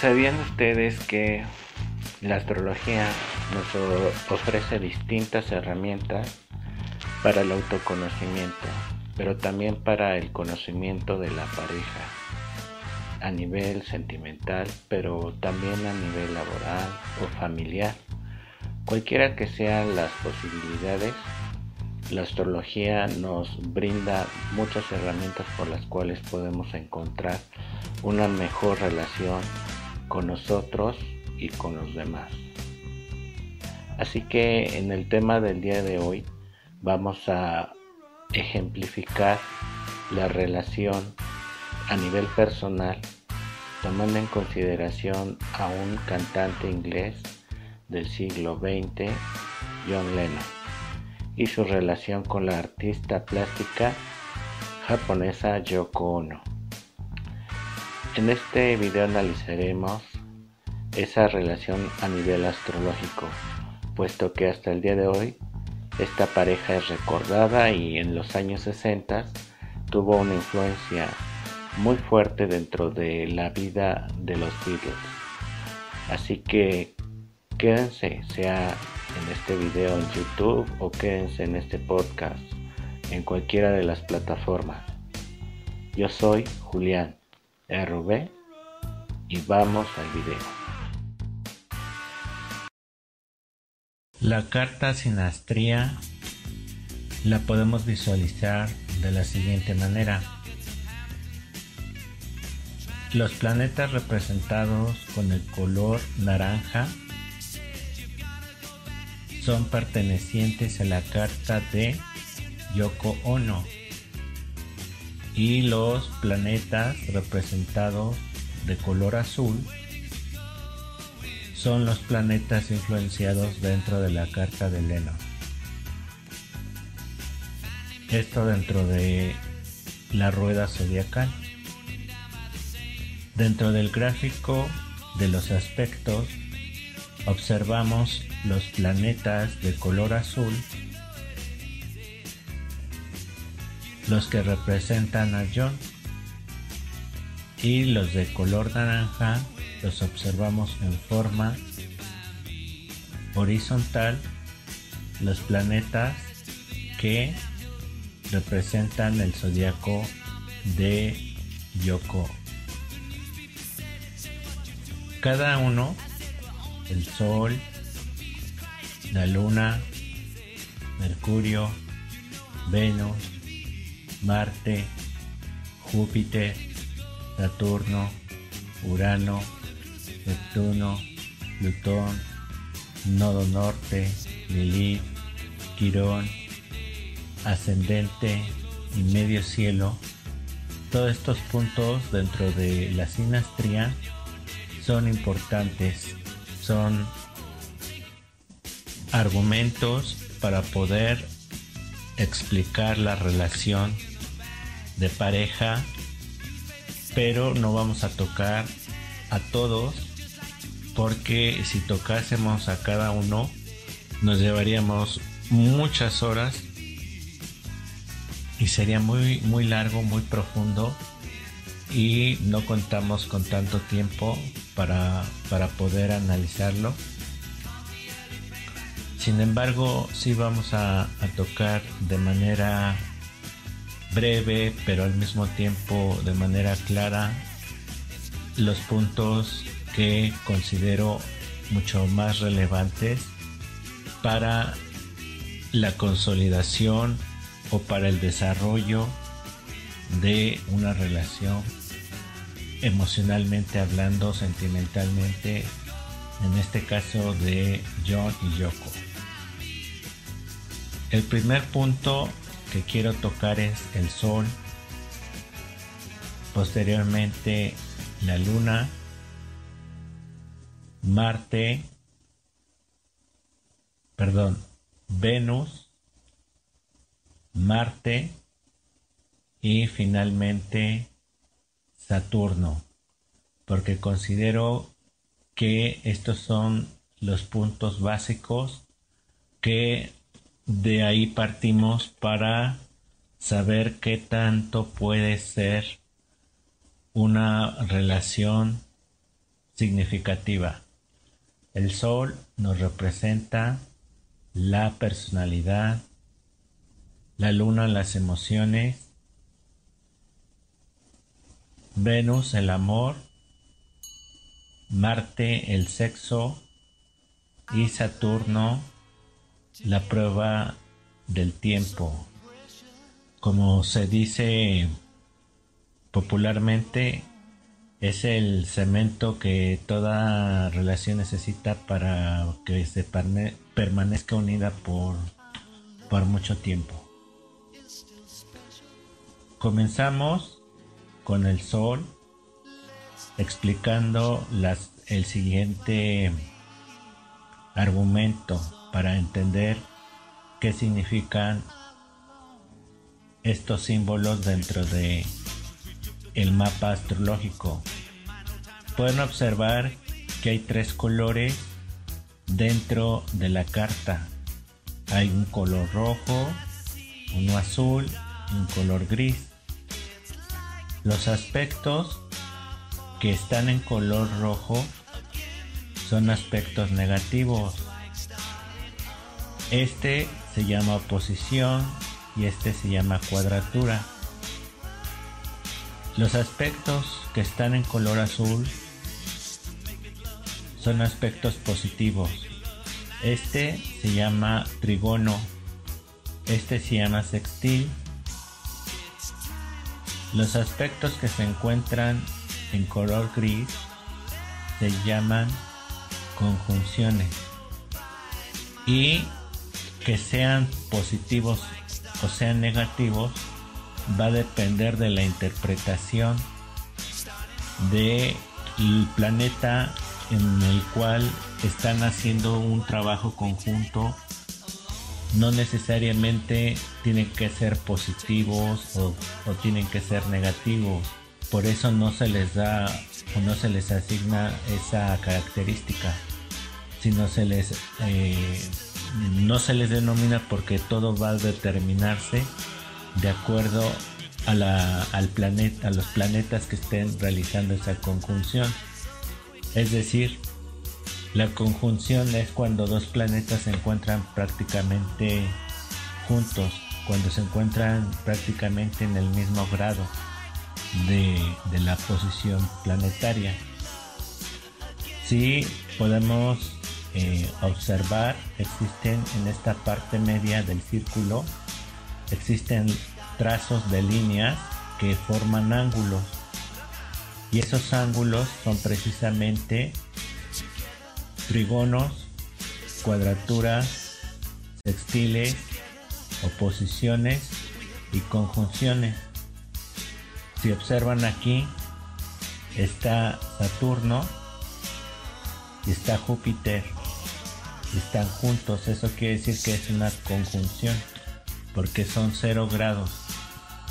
¿Sabían ustedes que la astrología nos ofrece distintas herramientas para el autoconocimiento, pero también para el conocimiento de la pareja a nivel sentimental, pero también a nivel laboral o familiar? Cualquiera que sean las posibilidades, la astrología nos brinda muchas herramientas por las cuales podemos encontrar una mejor relación con nosotros y con los demás. Así que en el tema del día de hoy vamos a ejemplificar la relación a nivel personal tomando en consideración a un cantante inglés del siglo XX, John Lennon, y su relación con la artista plástica japonesa Yoko Ono. En este video analizaremos esa relación a nivel astrológico, puesto que hasta el día de hoy esta pareja es recordada y en los años 60 tuvo una influencia muy fuerte dentro de la vida de los Beatles. Así que quédense, sea en este video en YouTube o quédense en este podcast en cualquiera de las plataformas. Yo soy Julián RV y vamos al video. La carta sinastría la podemos visualizar de la siguiente manera. Los planetas representados con el color naranja son pertenecientes a la carta de Yoko Ono y los planetas representados de color azul son los planetas influenciados dentro de la carta de Leno. Esto dentro de la rueda zodiacal. Dentro del gráfico de los aspectos observamos los planetas de color azul los que representan a John y los de color naranja los observamos en forma horizontal los planetas que representan el zodiaco de Yoko. Cada uno, el Sol, la Luna, Mercurio, Venus, Marte, Júpiter, Saturno, Urano, Neptuno, Plutón, Nodo Norte, Lilith, Quirón, Ascendente y Medio Cielo, todos estos puntos dentro de la sinastría son importantes, son argumentos para poder explicar la relación de pareja, pero no vamos a tocar a todos porque si tocásemos a cada uno nos llevaríamos muchas horas y sería muy muy largo, muy profundo y no contamos con tanto tiempo para, para poder analizarlo. Sin embargo, sí vamos a, a tocar de manera breve, pero al mismo tiempo de manera clara, los puntos que considero mucho más relevantes para la consolidación o para el desarrollo de una relación emocionalmente hablando, sentimentalmente, en este caso de John y Yoko. El primer punto que quiero tocar es el Sol, posteriormente la Luna, Marte, perdón, Venus, Marte y finalmente Saturno, porque considero que estos son los puntos básicos que de ahí partimos para saber qué tanto puede ser una relación significativa. El sol nos representa la personalidad, la luna las emociones, Venus el amor, Marte el sexo y Saturno la prueba del tiempo. Como se dice popularmente, es el cemento que toda relación necesita para que se permanezca unida por, por mucho tiempo. Comenzamos con el sol explicando las, el siguiente argumento para entender qué significan estos símbolos dentro de el mapa astrológico. Pueden observar que hay tres colores dentro de la carta. Hay un color rojo, uno azul y un color gris. Los aspectos que están en color rojo son aspectos negativos. Este se llama oposición y este se llama cuadratura. Los aspectos que están en color azul son aspectos positivos. Este se llama trigono. Este se llama sextil. Los aspectos que se encuentran en color gris se llaman conjunciones. Y que sean positivos o sean negativos va a depender de la interpretación del planeta en el cual están haciendo un trabajo conjunto. No necesariamente tienen que ser positivos o, tienen que ser negativos. Por eso no se les da o no se les asigna esa característica sino se les eh, no se les denomina porque todo va a determinarse de acuerdo a la, al planeta, a los planetas que estén realizando esa conjunción. Es decir, la conjunción es cuando dos planetas se encuentran prácticamente juntos, cuando se encuentran prácticamente en el mismo grado de, la posición planetaria. Si podemos eh, observar, existen en esta parte media del círculo existen trazos de líneas que forman ángulos y esos ángulos son precisamente trigonos, cuadraturas, sextiles, oposiciones y conjunciones. Si observan aquí, está Saturno y está Júpiter. Están juntos, eso quiere decir que es una conjunción porque son cero grados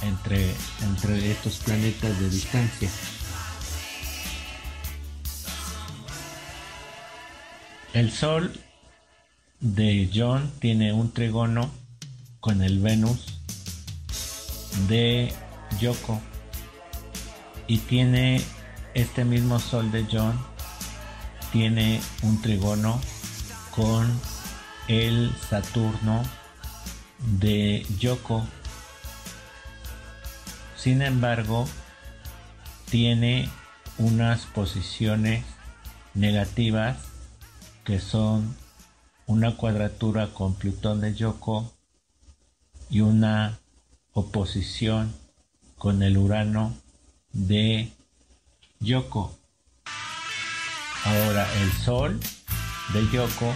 entre, entre estos planetas de distancia. El Sol de John tiene un trígono con el Venus de Yoko y tiene este mismo Sol de John tiene un trígono con el Saturno de Yoko. Sin embargo, tiene unas posiciones negativas que son una cuadratura con Plutón de Yoko y una oposición con el Urano de Yoko. Ahora el Sol de Yoko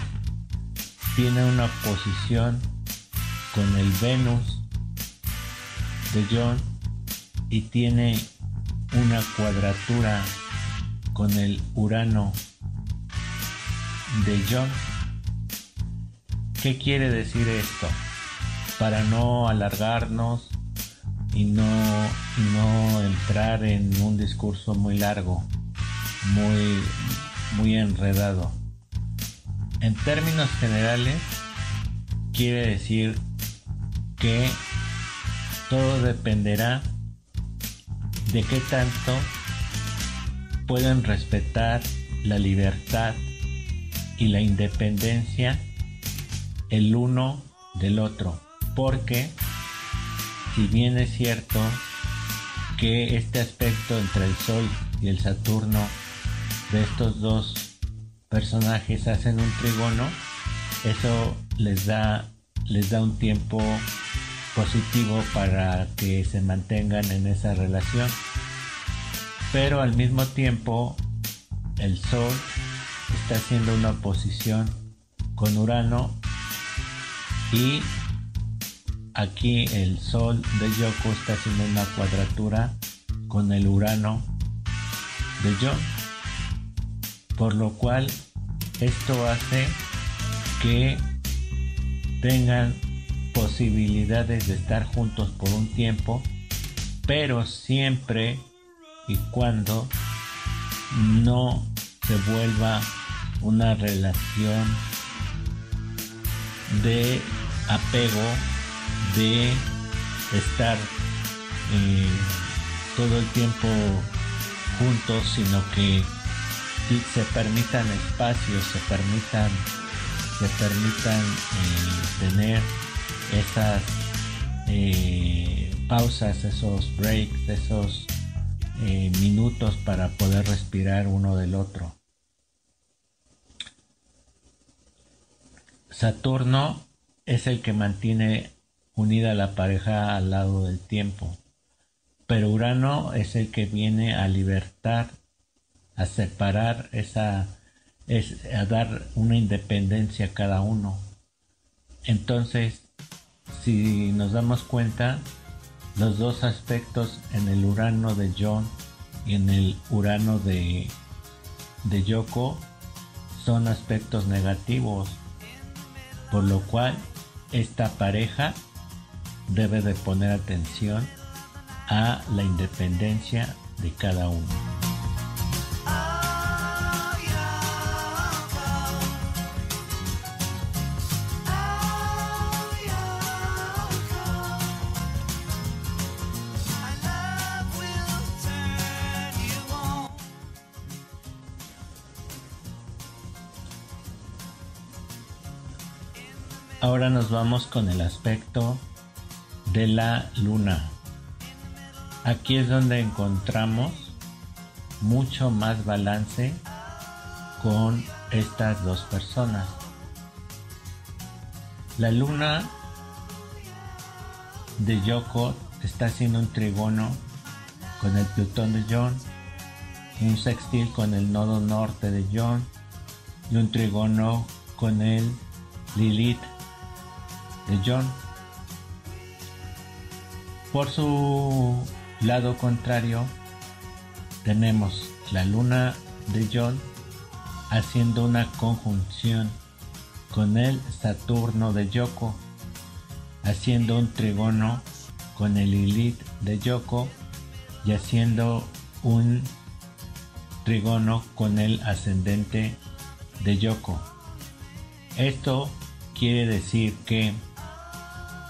tiene una posición con el Venus de John y tiene una cuadratura con el Urano de John. ¿Qué quiere decir esto? Para no alargarnos y no, no entrar en un discurso muy largo, muy, muy enredado. En términos generales, quiere decir que todo dependerá de qué tanto pueden respetar la libertad y la independencia el uno del otro. Porque si bien es cierto que este aspecto entre el Sol y el Saturno de estos dos personajes hacen un trígono, eso les da, les da un tiempo positivo para que se mantengan en esa relación. Pero al mismo tiempo el Sol está haciendo una oposición con Urano y aquí el Sol de Yoko está haciendo una cuadratura con el Urano de John. Por lo cual esto hace que tengan posibilidades de estar juntos por un tiempo, pero siempre y cuando no se vuelva una relación de apego, de estar eh, todo el tiempo juntos, sino que se permitan espacios, se permitan, se permitan eh, tener esas eh, pausas, esos breaks, esos eh, minutos para poder respirar uno del otro. Saturno es el que mantiene unida la pareja al lado del tiempo, pero Urano es el que viene a libertar, a separar esa, es, a dar una independencia a cada uno. Entonces, si nos damos cuenta, los dos aspectos en el Urano de John y en el Urano de, de Yoko son aspectos negativos, por lo cual esta pareja debe de poner atención a la independencia de cada uno. Ahora nos vamos con el aspecto de la luna. Aquí es donde encontramos mucho más balance con estas dos personas. La luna de Yoko está haciendo un trigono con el Plutón de John, un sextil con el nodo norte de John y un trigono con el Lilith de John. Por su lado contrario, tenemos la luna de John haciendo una conjunción con el Saturno de Yoko, haciendo un trigono con el Lilith de Yoko y haciendo un trigono con el ascendente de Yoko. Esto quiere decir que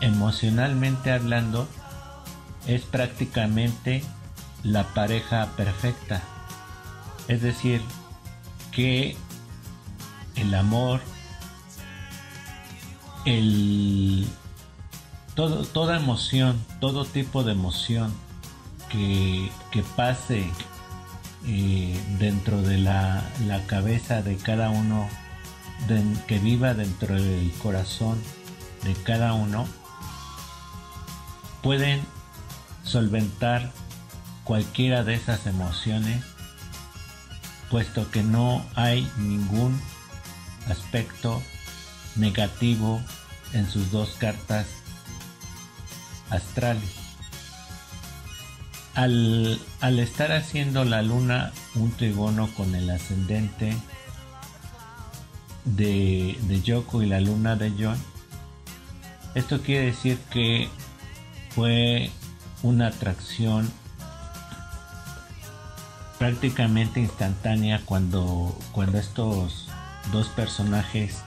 emocionalmente hablando, es prácticamente la pareja perfecta. Es decir, que el amor, el todo, toda emoción, todo tipo de emoción que, pase eh, dentro de la, la, cabeza de cada uno, que viva dentro del corazón de cada uno, pueden solventar cualquiera de esas emociones, puesto que no hay ningún aspecto negativo en sus dos cartas astrales. Al, estar haciendo la luna un trigono con el ascendente de, de Yoko y la luna de John, esto quiere decir que fue una atracción prácticamente instantánea cuando, cuando estos dos personajes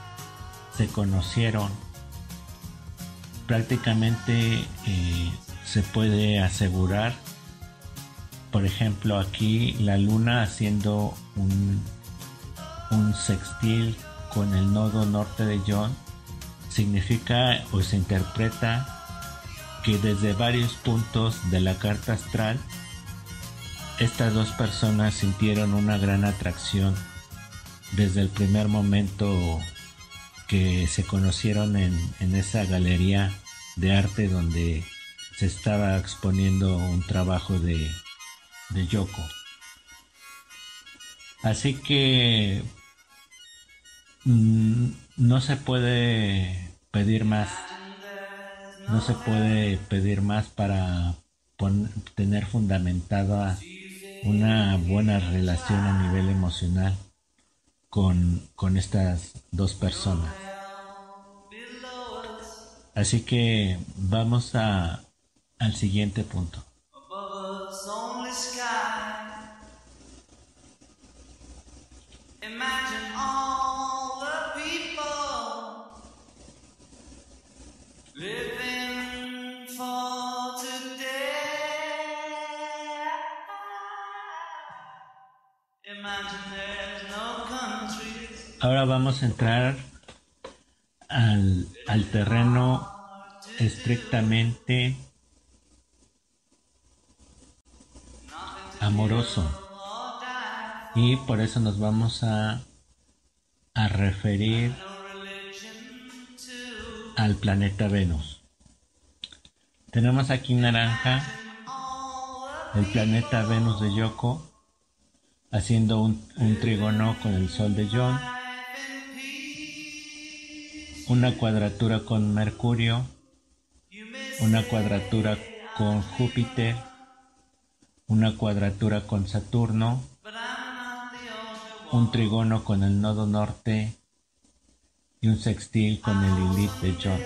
se conocieron. Prácticamente eh, se puede asegurar, por ejemplo, aquí la luna haciendo un, un sextil con el nodo norte de John, significa o se interpreta que desde varios puntos de la carta astral, estas dos personas sintieron una gran atracción desde el primer momento que se conocieron en, esa galería de arte donde se estaba exponiendo un trabajo de, de Yoko. Así que mm, no se puede pedir más. No se puede pedir más para tener fundamentada una buena relación a nivel emocional con, con estas dos personas. Así que vamos al siguiente punto. Ahora vamos a entrar al, terreno estrictamente amoroso. Y por eso nos vamos a, a referir al planeta Venus. Tenemos aquí naranja el planeta Venus de Yoko haciendo un, un trígono con el Sol de John una cuadratura con Mercurio, una cuadratura con Júpiter, una cuadratura con Saturno, un trigono con el nodo norte y un sextil con el Lilith de John.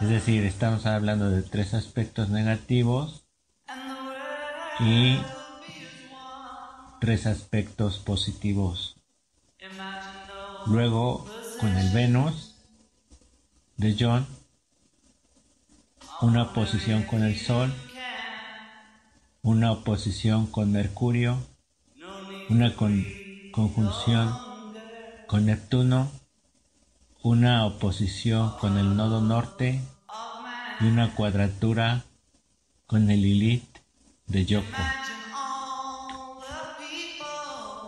Es decir, estamos hablando de tres aspectos negativos y tres aspectos positivos. Luego con el Venus de John, una oposición con el Sol, una oposición con Mercurio, una conjunción con Neptuno, una oposición con el nodo norte y una cuadratura con el Lilith de Yoko.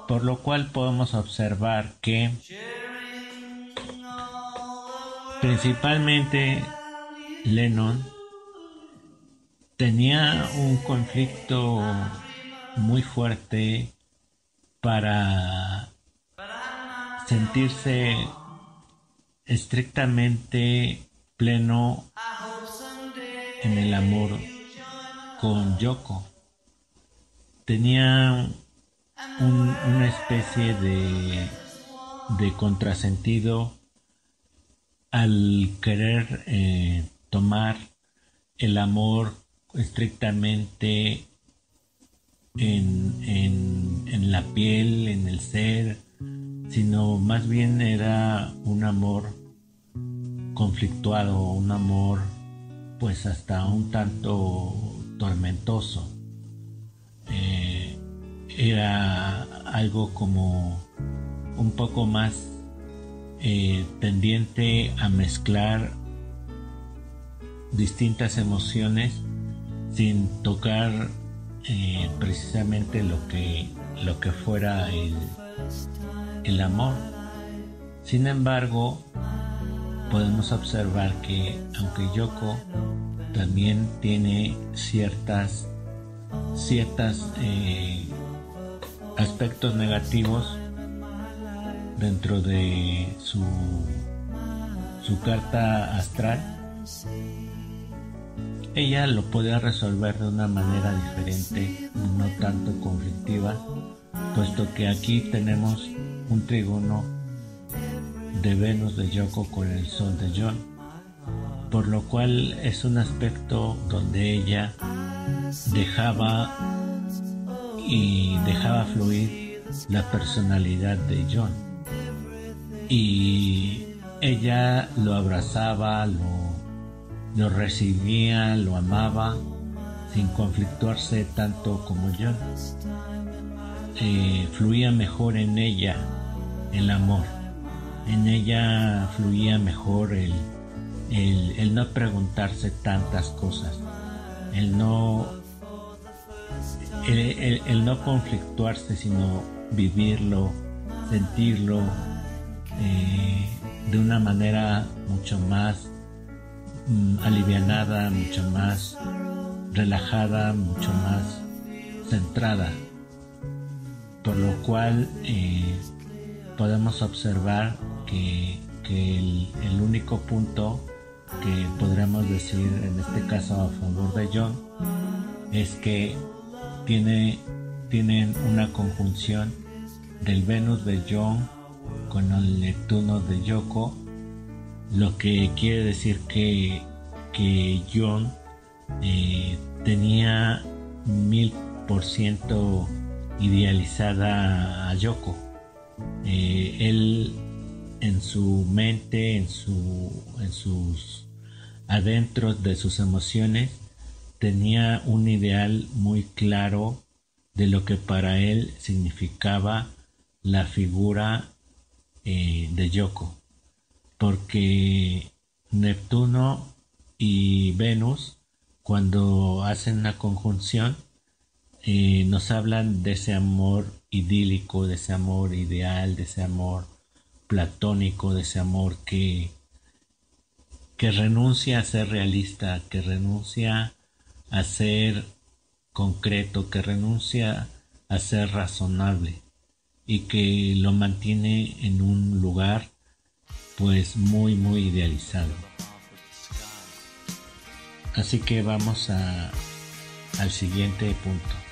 Por lo cual podemos observar que Principalmente Lennon tenía un conflicto muy fuerte para sentirse estrictamente pleno en el amor con Yoko. Tenía una especie de, de contrasentido al querer eh, tomar el amor estrictamente en, en, la piel, en el ser, sino más bien era un amor conflictuado, un amor pues hasta un tanto tormentoso. Eh, era algo como un poco más eh, tendiente a mezclar distintas emociones sin tocar eh, precisamente lo que, lo que fuera el, el amor. Sin embargo, podemos observar que aunque Yoko también tiene ciertas ciertas eh, aspectos negativos dentro de su, su carta astral, ella lo podía resolver de una manera diferente, no tanto conflictiva, puesto que aquí tenemos un trigono de Venus de Yoko con el Sol de John, por lo cual es un aspecto donde ella dejaba y dejaba fluir la personalidad de John y ella lo abrazaba, lo, lo recibía, lo amaba sin conflictuarse tanto como yo. eh, fluía mejor en ella el amor. En ella fluía mejor el, el, no preguntarse tantas cosas, el no, el, no conflictuarse, sino vivirlo, sentirlo eh, de una manera mucho más mm, alivianada, mucho más relajada, mucho más centrada, por lo cual eh, podemos observar que, el, único punto que podríamos decir en este caso a favor de John es que tiene, tienen una conjunción del Venus de John con el Neptuno de Yoko, lo que quiere decir que, que John eh, tenía mil por ciento idealizada a Yoko. Eh, él en su mente, en, su, en sus adentros de sus emociones, tenía un ideal muy claro de lo que para él significaba la figura eh, de Yoko, porque Neptuno y Venus, cuando hacen una conjunción, eh, nos hablan de ese amor idílico, de ese amor ideal, de ese amor platónico, de ese amor que, que renuncia a ser realista, que renuncia a ser concreto, que renuncia a ser razonable y que lo mantiene en un lugar pues muy muy idealizado. Así que vamos a, al siguiente punto.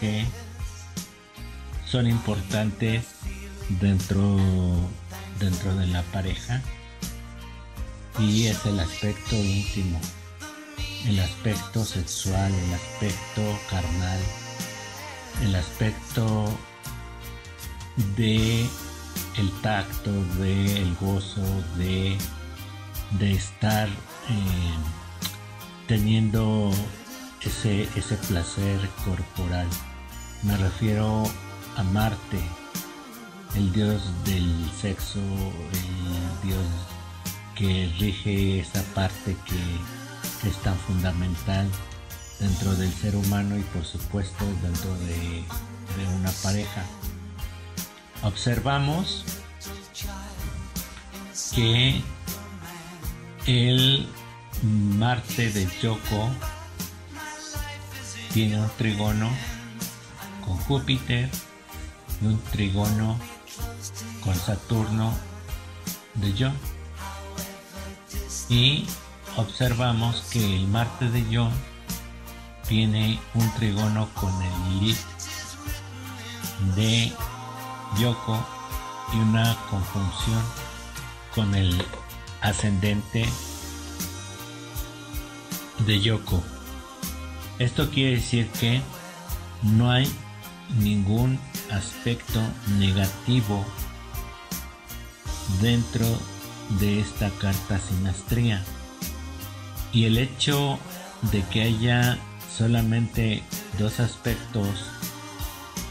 Que son importantes dentro, dentro de la pareja. Y es el aspecto íntimo, el aspecto sexual, el aspecto carnal, el aspecto de el tacto, de el gozo, de, de estar teniendo ese, ese placer corporal. Me refiero a Marte, el dios del sexo, el dios que rige esa parte que, es tan fundamental dentro del ser humano y por supuesto dentro de, una pareja. Observamos que el Marte de Yoko tiene un trigono con Júpiter y un trigono con Saturno de John. Y observamos que el Marte de John tiene un trigono con el Lilith de Yoko y una conjunción con el ascendente de Yoko. Esto quiere decir que no hay ningún aspecto negativo dentro de esta carta sinastría. Y el hecho de que haya solamente dos aspectos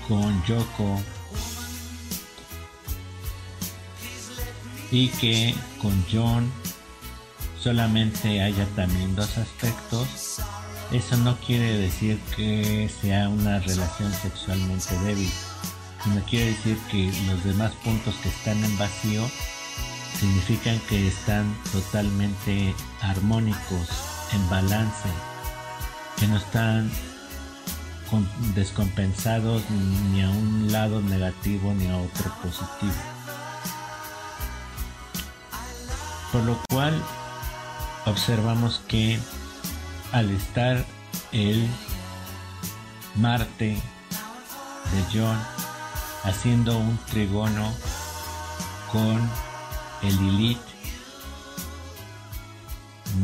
con Yoko y que con John solamente haya también dos aspectos, eso no quiere decir que sea una relación sexualmente débil, sino quiere decir que los demás puntos que están en vacío significan que están totalmente armónicos, en balance, que no están descompensados ni a un lado negativo ni a otro positivo. Por lo cual observamos que al estar el Marte de John haciendo un trigono con el Lilith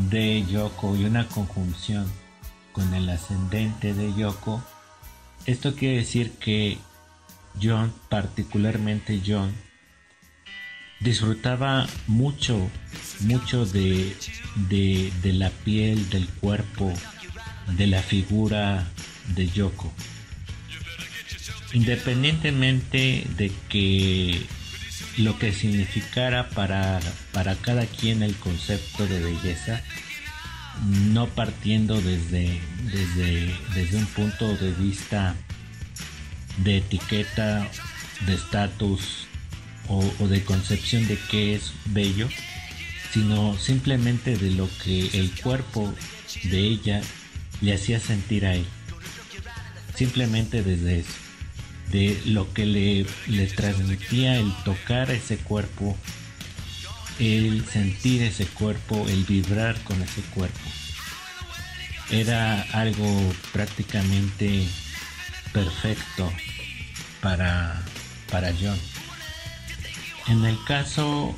de Yoko y una conjunción con el ascendente de Yoko, esto quiere decir que John, particularmente John, disfrutaba mucho, mucho de, de, la piel, del cuerpo, de la figura de Yoko. Independientemente de que lo que significara para, para cada quien el concepto de belleza, no partiendo desde, desde, desde un punto de vista de etiqueta, de estatus o, de concepción de qué es bello, sino simplemente de lo que el cuerpo de ella le hacía sentir a él. Simplemente desde eso, de lo que le, le transmitía el tocar ese cuerpo, el sentir ese cuerpo, el vibrar con ese cuerpo. Era algo prácticamente perfecto para, para John. En el caso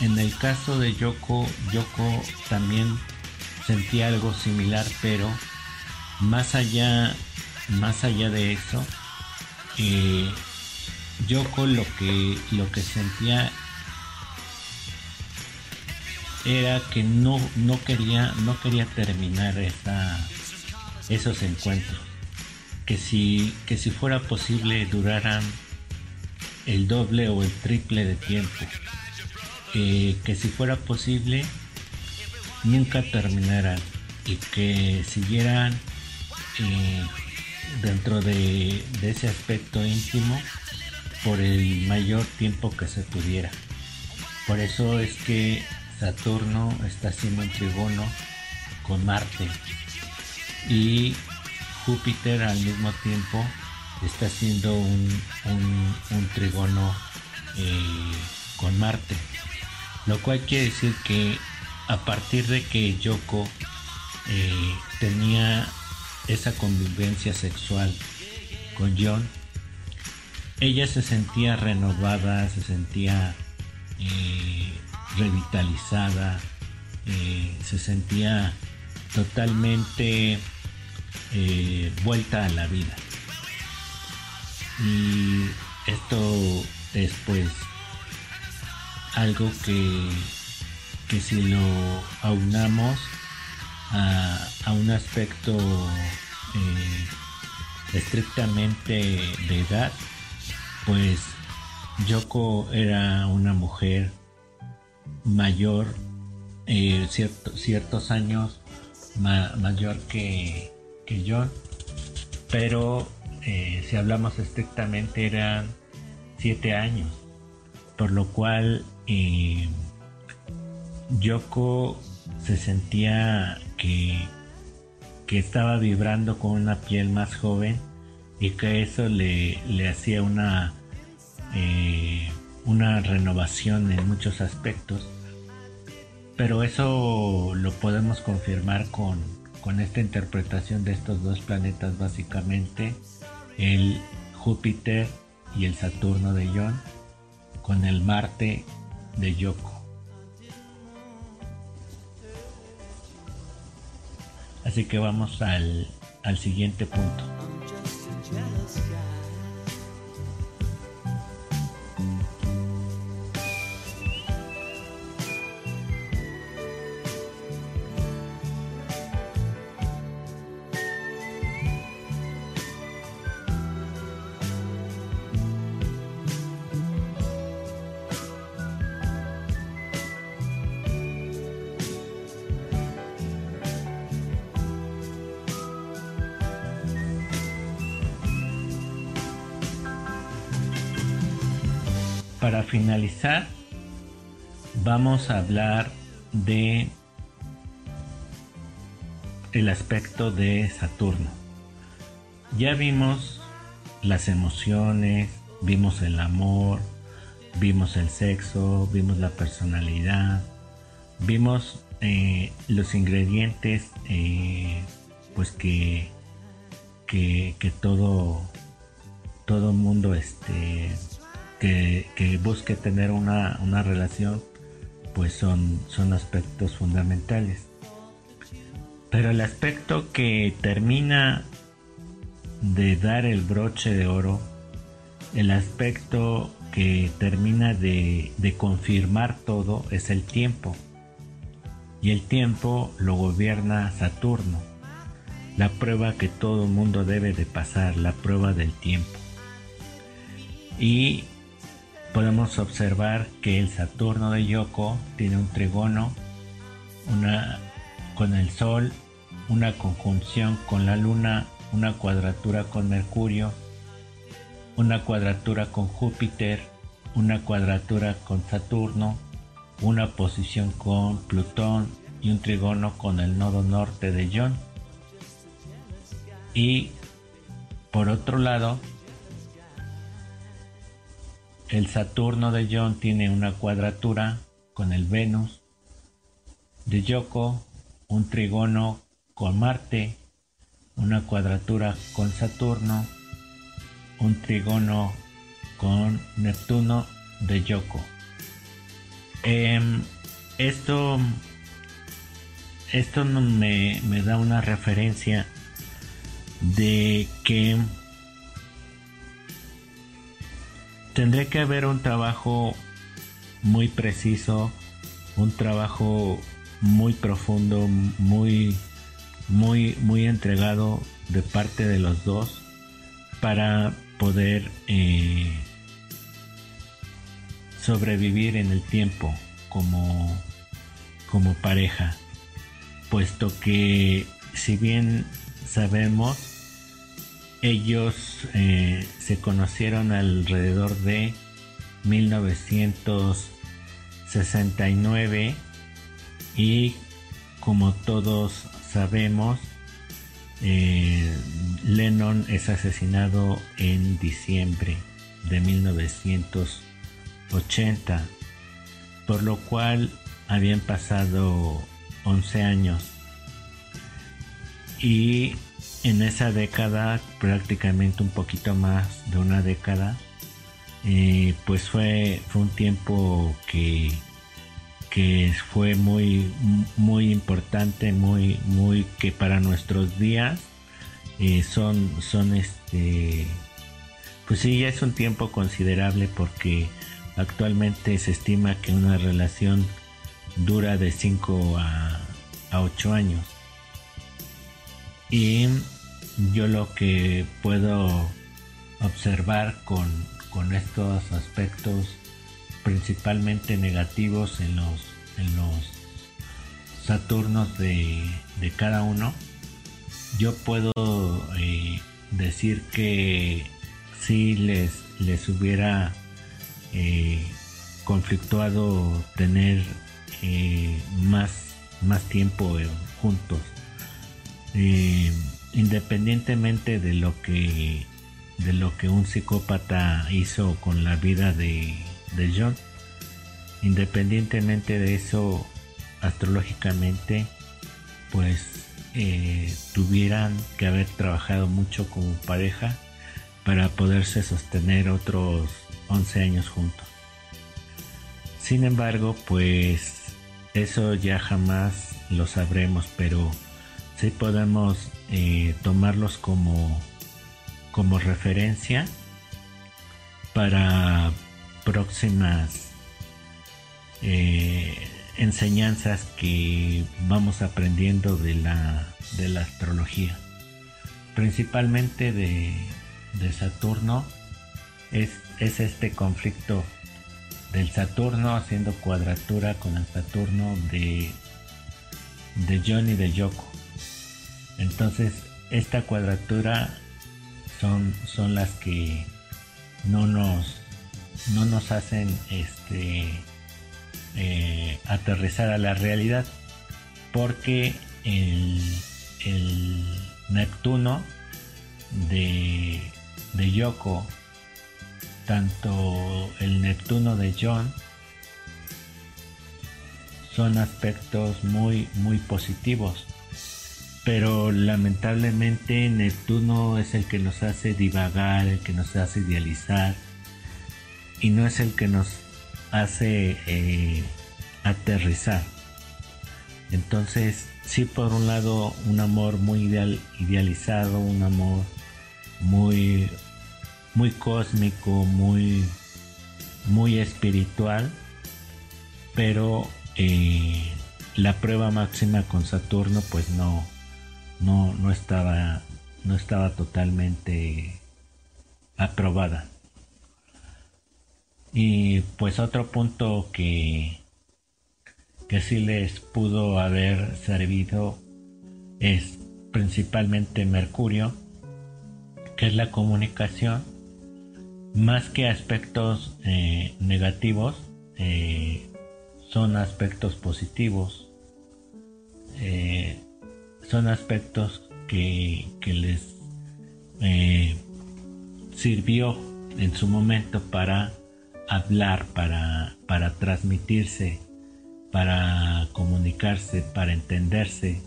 en el caso de Yoko, Yoko también sentía algo similar, pero más allá, más allá de eso, eh, Yoko lo que, lo que sentía era que no, no quería, no quería terminar esos encuentros. Que si, que si fuera posible duraran el doble o el triple de tiempo. Eh, que si fuera posible nunca terminaran y que siguieran eh, dentro de, de ese aspecto íntimo por el mayor tiempo que se pudiera. Por eso es que Saturno está haciendo un trigono con Marte y Júpiter al mismo tiempo está haciendo un, un, trigono eh, con Marte. Lo cual quiere decir que a partir de que Yoko eh, tenía esa convivencia sexual con John, ella se sentía renovada, se sentía eh, revitalizada, se sentía totalmente vuelta a la vida. Y esto es pues algo que, que si lo aunamos a, un aspecto eh, estrictamente de edad, pues Yoko era una mujer mayor, eh, ciertos años mayor que, que John, pero eh, si hablamos estrictamente eran siete años, por lo cual eh, Yoko se sentía que, que estaba vibrando con una piel más joven y que eso le, le hacía una una renovación en muchos aspectos, pero eso lo podemos confirmar con, con esta interpretación de estos dos planetas básicamente, el Júpiter y el Saturno de John, con el Marte de Yoko. Así que vamos al, al siguiente punto. Vamos a hablar de el aspecto de Saturno. Ya vimos las emociones, vimos el amor, vimos el sexo, vimos la personalidad, vimos eh, los ingredientes eh, pues que, que, que todo todo mundo este que, busque tener una, una, relación, pues son, son aspectos fundamentales. Pero el aspecto que termina de dar el broche de oro, el aspecto que termina de, de confirmar todo es el tiempo. Y el tiempo lo gobierna Saturno, la prueba que todo mundo debe de pasar, la prueba del tiempo. Y podemos observar que el Saturno de Yoko tiene un trigono, una con el Sol, una conjunción con la Luna, una cuadratura con Mercurio, una cuadratura con Júpiter, una cuadratura con Saturno, una posición con Plutón y un trigono con el nodo norte de John. Y por otro lado, el Saturno de John tiene una cuadratura con el Venus. De Yoko, un trigono con Marte, una cuadratura con Saturno, un trigono con Neptuno de Yoko. Em, esto esto me, me da una referencia de que tendría que haber un trabajo muy preciso, un trabajo muy profundo, muy, muy, muy entregado de parte de los dos para poder eh, sobrevivir en el tiempo como, como pareja, puesto que si bien sabemos ellos eh, se conocieron alrededor de 1969 y como todos sabemos eh, Lennon es asesinado en diciembre de 1980 por lo cual habían pasado 11 años. Y en esa década, prácticamente un poquito más de una década, eh, pues fue, fue un tiempo que, que fue muy, muy importante, muy, muy que para nuestros días eh, son, son este, pues sí, ya es un tiempo considerable porque actualmente se estima que una relación dura de 5 a, a 8 años. Y yo lo que puedo observar con, estos aspectos principalmente negativos en los, en los Saturnos de, cada uno, yo puedo eh, decir que si les, les hubiera eh, conflictuado tener eh, más, más tiempo juntos eh, independientemente de lo que de lo que un psicópata hizo con la vida de, John independientemente de eso astrológicamente pues eh, tuvieran que haber trabajado mucho como pareja para poderse sostener otros 11 años juntos. Sin embargo pues eso ya jamás lo sabremos pero sí podemos eh, tomarlos como, como referencia para próximas eh, enseñanzas que vamos aprendiendo de la, de la astrología. Principalmente de, Saturno es, es este conflicto del Saturno haciendo cuadratura con el Saturno de, de John y de Yoko. Entonces, esta cuadratura son, son las que no nos, no nos hacen este, eh, aterrizar a la realidad, porque el, Neptuno de, de Yoko, tanto el Neptuno de John, son aspectos muy, muy positivos pero lamentablemente Neptuno es el que nos hace divagar, el que nos hace idealizar, y no es el que nos hace eh, aterrizar. Entonces, sí, por un lado, un amor muy ideal, idealizado, un amor muy, muy cósmico, muy, muy espiritual, pero eh, la prueba máxima con Saturno, pues no, no, no estaba, no estaba totalmente aprobada. Y pues otro punto que, que sí les pudo haber servido es principalmente Mercurio, que es la comunicación, más que aspectos eh, negativos, eh, son aspectos positivos, eh, son aspectos que, que les sirvió en su momento para hablar, para, para transmitirse para comunicarse, para entenderse,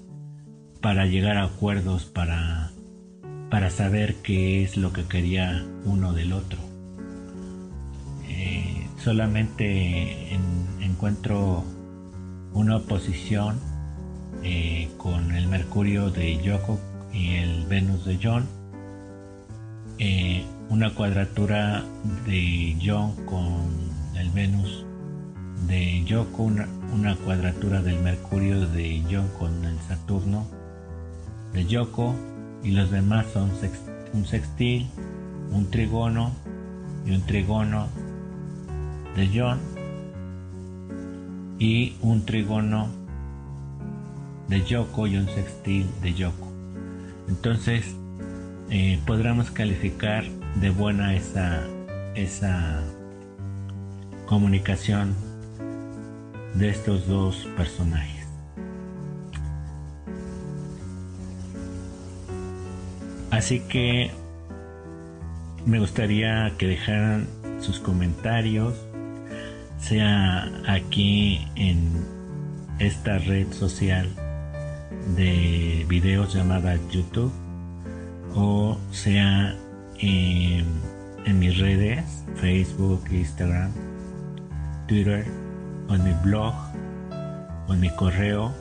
para llegar a acuerdos, para, para saber qué es lo que quería uno del otro. Eh, solamente encuentro una oposición eh, con el Mercurio de Yoko y el Venus de John, eh, una cuadratura de John con el Venus de Yoko, una, una cuadratura del Mercurio de John con el Saturno de Yoko y los demás son un sextil, un trigono y un trigono de John y un trigono de Yoko y un sextil de Yoko. Entonces eh, calificar de buena esa, esa comunicación de estos dos personajes. Así que me gustaría que dejaran sus comentarios, sea aquí en esta red social de videos llamada YouTube o sea en, mis redes Facebook, Instagram, Twitter o en mi blog o en mi correo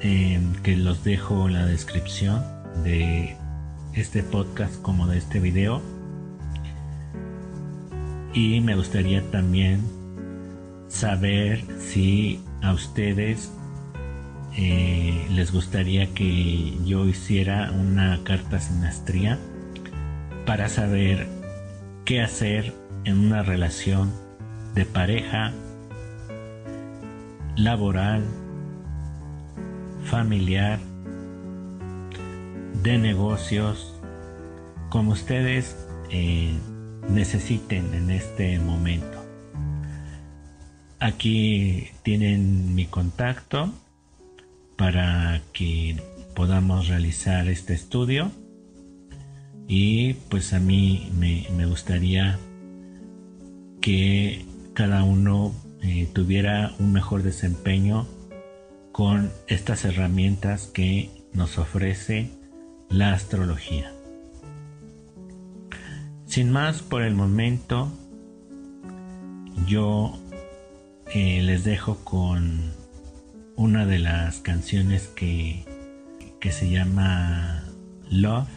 em, que los dejo en la descripción de este podcast como de este video. Y me gustaría también saber si a ustedes eh, les gustaría que yo hiciera una carta sinastría para saber qué hacer en una relación de pareja laboral, familiar, de negocios, como ustedes eh, necesiten en este momento. Aquí tienen mi contacto para que podamos realizar este estudio y pues a mí me, me gustaría que cada uno eh, tuviera un mejor desempeño con estas herramientas que nos ofrece la astrología. Sin más por el momento, yo eh, les dejo con una de las canciones que, que se llama Love,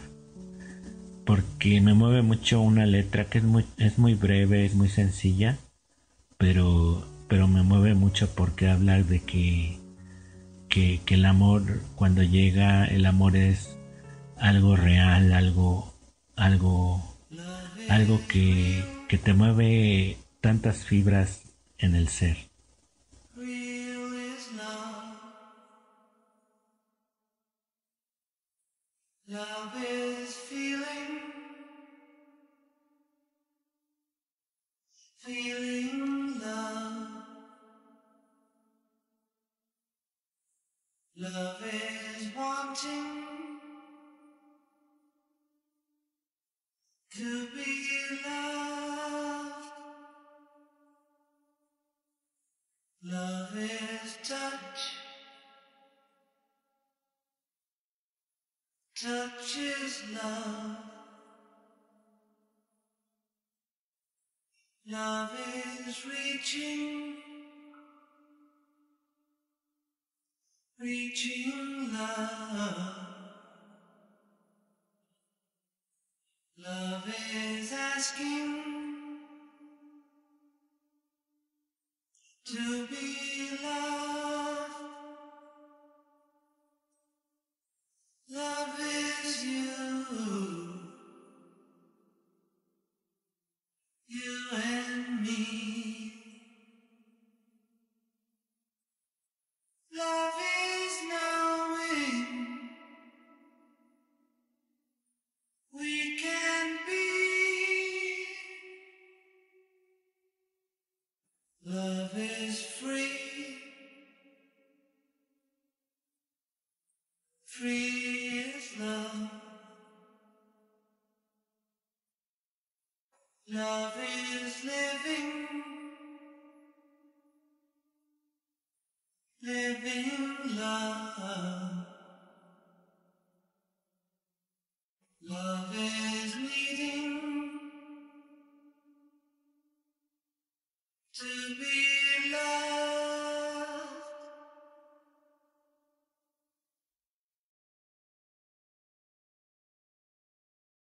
porque me mueve mucho una letra que es muy, es muy breve, es muy sencilla, pero pero me mueve mucho porque hablar de que, que, el amor cuando llega, el amor es algo real, algo, algo, algo que, que te mueve tantas fibras en el ser. Love love. Love is reaching, reaching love. Love is asking